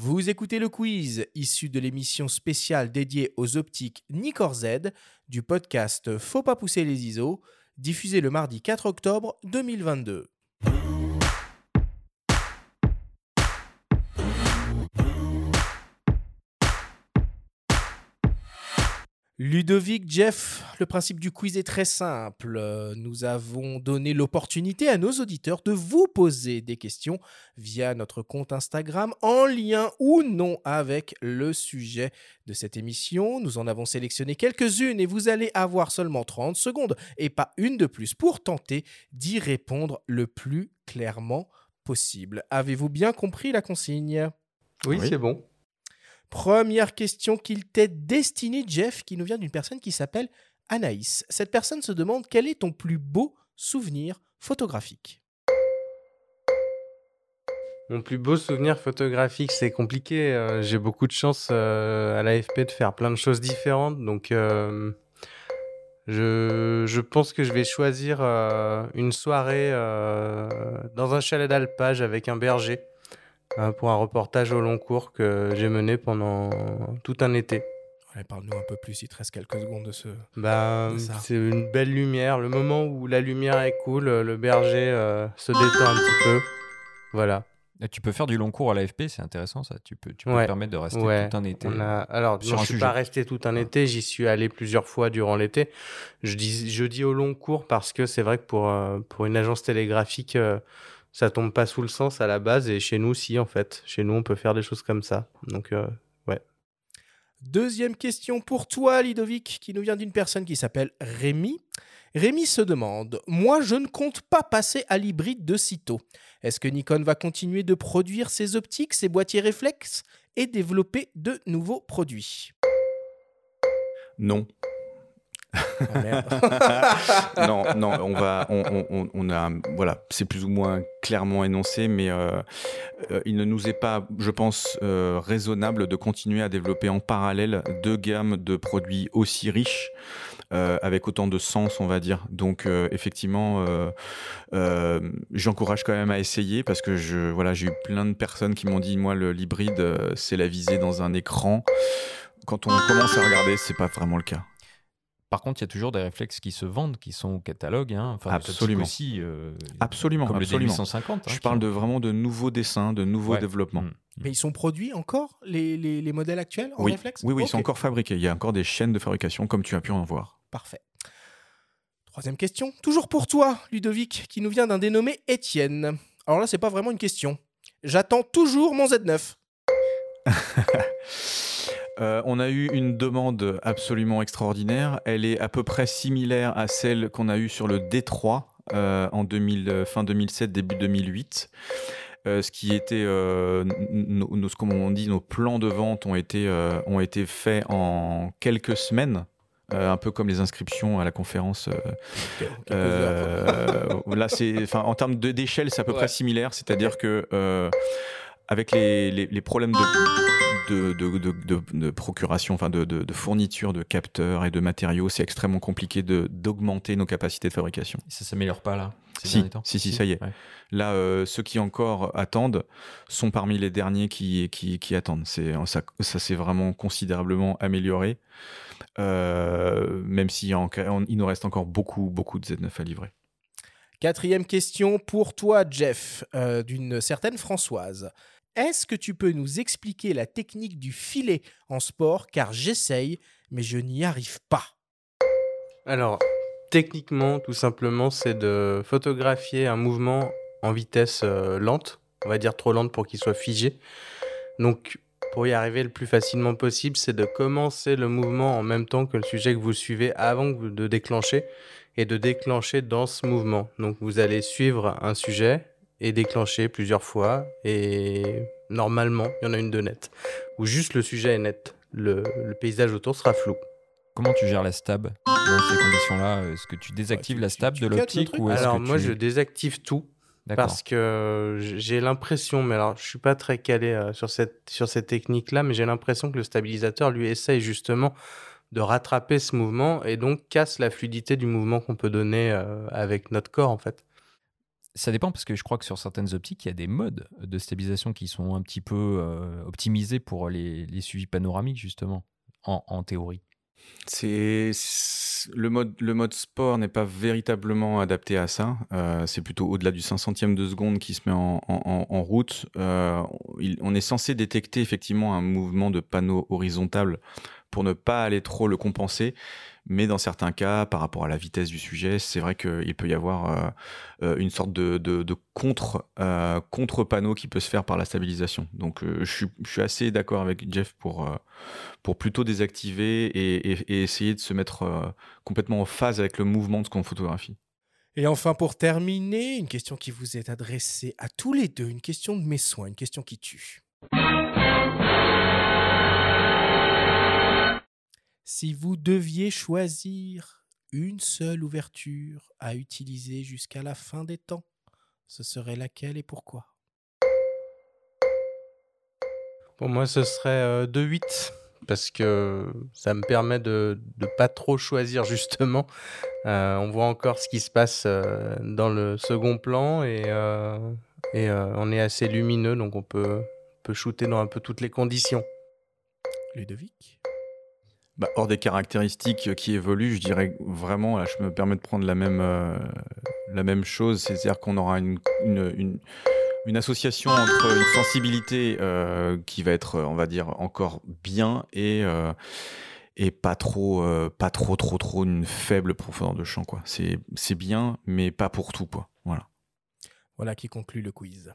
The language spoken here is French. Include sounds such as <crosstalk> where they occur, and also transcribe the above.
Vous écoutez le quiz issu de l'émission spéciale dédiée aux optiques Nikkor Z du podcast Faut pas pousser les ISO, diffusé le mardi 4 octobre 2022. Ludovic, Jeff, le principe du quiz est très simple. Nous avons donné l'opportunité à nos auditeurs de vous poser des questions via notre compte Instagram en lien ou non avec le sujet de cette émission. Nous en avons sélectionné quelques-unes et vous allez avoir seulement 30 secondes et pas une de plus pour tenter d'y répondre le plus clairement possible. Avez-vous bien compris la consigne? Oui, Oui. c'est bon. Première question qu'il t'est destinée, Jeff, qui nous vient d'une personne qui s'appelle Anaïs. Cette personne se demande quel est ton plus beau souvenir photographique. Mon plus beau souvenir photographique, c'est compliqué. euh, J'ai beaucoup de chance euh, à l'AFP de faire plein de choses différentes. Donc, euh, je, pense que je vais choisir une soirée dans un chalet d'alpage avec un berger pour un reportage au long cours que j'ai mené pendant tout un été. Ouais, Parle-nous un peu plus, il te reste quelques secondes de ce... Bah, C'est une belle lumière. Le moment où la lumière est cool, le berger euh, se détend un petit peu. Voilà. Et tu peux faire du long cours à l'AFP, c'est intéressant ça. Tu peux, tu peux Ouais. te permettre de rester Ouais, tout un été. On a... Alors, sur non, un je suis sujet. pas resté tout un été, j'y suis allé plusieurs fois durant l'été. Je dis, je dis au long cours parce que c'est vrai que pour, euh, pour une agence télégraphique, euh, ça tombe pas sous le sens à la base. Et chez nous, si, en fait. Chez nous, on peut faire des choses comme ça. Donc, euh, Deuxième question pour toi, Ludovic, qui nous vient d'une personne qui s'appelle Rémi. Rémi se demande Moi, je ne compte pas passer à l'hybride de sitôt. Est-ce que Nikon va continuer de produire ses optiques, ses boîtiers réflexes et développer de nouveaux produits? Non. Ah, merde. <laughs> non, non, on va, on, on- on- on a, voilà, c'est plus ou moins clairement énoncé, mais euh, euh, il ne nous est pas, je pense, euh, raisonnable de continuer à développer en parallèle deux gammes de produits aussi riches. euh, avec autant de sens, on va dire. Donc, euh, effectivement, euh, euh, j'encourage quand même à essayer parce que je, voilà, j'ai eu plein de personnes qui m'ont dit, moi, le l'hybride, euh, c'est la visée dans un écran. Quand on commence à regarder, c'est pas vraiment le cas. Par contre, il y a toujours des réflexes qui se vendent, qui sont au catalogue. Hein. Enfin, Absolument. Aussi, euh, Absolument, comme absolument. le D850. hein, Je parle de vraiment de nouveaux dessins, de nouveaux Ouais. développements. Mm. Mais ils sont produits encore, les, les- les modèles actuels en Oui, réflexe oui, oui, ils sont encore fabriqués. Il y a encore des chaînes de fabrication, comme tu as pu en voir. Parfait. Troisième question, toujours pour toi, Ludovic, qui nous vient d'un dénommé Étienne. Alors là, c'est pas vraiment une question. J'attends toujours mon Z9. <laughs> Euh, on a eu une demande absolument extraordinaire. Elle est à peu près similaire à celle qu'on a eue sur le D3 euh, en 2000, euh, fin 2007, début 2008. Euh, ce qui était, euh, nos- nos- comme on dit, nos plans de vente ont été, euh, ont été faits en quelques semaines. un peu comme les inscriptions à la conférence. là, c'est, en termes de- d'échelle, c'est à peu Ouais. près similaire. C'est-à-dire que avec les, les- les problèmes de, de, de, de- de- de procuration, enfin de, de- de fourniture de capteurs et de matériaux, c'est extrêmement compliqué de, d'augmenter nos capacités de fabrication. Ça s'améliore pas là ces Si, temps? si, si, ça y est. Ouais. Là, euh, ceux qui encore attendent sont parmi les derniers qui, qui, qui attendent. C'est, ça, ça s'est vraiment considérablement amélioré, euh, même s'il y a encore- il nous reste encore beaucoup, beaucoup de Z9 à livrer. Quatrième question pour toi, Jeff, euh, d'une certaine Françoise. Est-ce que tu peux nous expliquer la technique du filet en sport? Car j'essaye, mais je n'y arrive pas. Alors, techniquement, tout simplement, c'est de photographier un mouvement en vitesse euh, lente, on va dire trop lente pour qu'il soit figé. Donc, pour y arriver le plus facilement possible, c'est de commencer le mouvement en même temps que le sujet que vous suivez avant de déclencher et de déclencher dans ce mouvement. Donc, vous allez suivre un sujet et déclencher plusieurs fois et normalement, il y en a une de nette. Ou juste le sujet est net. Le, le paysage autour sera flou. Comment tu gères la stab dans ces conditions-là? Est-ce que tu désactives tu- la stab tu de l'optique ou Alors que moi tu- je désactive tout parce que j'ai l'impression, mais alors je suis pas très calé euh, sur cette sur cette technique là, mais j'ai l'impression que le stabilisateur lui essaye justement de rattraper ce mouvement et donc casse la fluidité du mouvement qu'on peut donner euh, avec notre corps en fait. Ça dépend parce que je crois que sur certaines optiques, il y a des modes de stabilisation qui sont un petit peu euh, optimisés pour les, suivis panoramiques, justement, en, théorie. C'est le mode, sport n'est pas véritablement adapté à ça. Euh, c'est plutôt au-delà du 500e de seconde qui se met en, route. Euh, on est censé détecter effectivement un mouvement de panneau horizontal pour ne pas aller trop le compenser. Mais dans certains cas, par rapport à la vitesse du sujet, c'est vrai qu'il peut y avoir euh, euh, une sorte de, contre, euh, contre-panneau qui peut se faire par la stabilisation. Donc euh, je, suis, assez d'accord avec Jeff pour, pour plutôt désactiver et, et- essayer de se mettre complètement en phase avec le mouvement de ce qu'on photographie. Et enfin, pour terminer, une question qui vous est adressée à tous les deux, une question de mes soins, une question qui tue. Si vous deviez choisir une seule ouverture à utiliser jusqu'à la fin des temps, ce serait laquelle et pourquoi? Pour moi, ce serait euh, 2-8 parce que ça me permet de ne pas trop choisir justement. Euh, on voit encore ce qui se passe euh, dans le second plan et, euh, et euh, on est assez lumineux donc on peut, peut shooter dans un peu toutes les conditions. Ludovic? Bah, hors des caractéristiques qui évoluent, je dirais vraiment, je me permets de prendre la même, euh, la même chose, c'est-à-dire qu'on aura une, une, une- association entre une sensibilité euh, qui va être, on va dire, encore bien et, euh, et pas trop, euh, pas trop, trop, trop une faible profondeur de champ. quoi. C'est c'est bien, mais pas pour tout. Quoi. Voilà. Voilà qui conclut le quiz.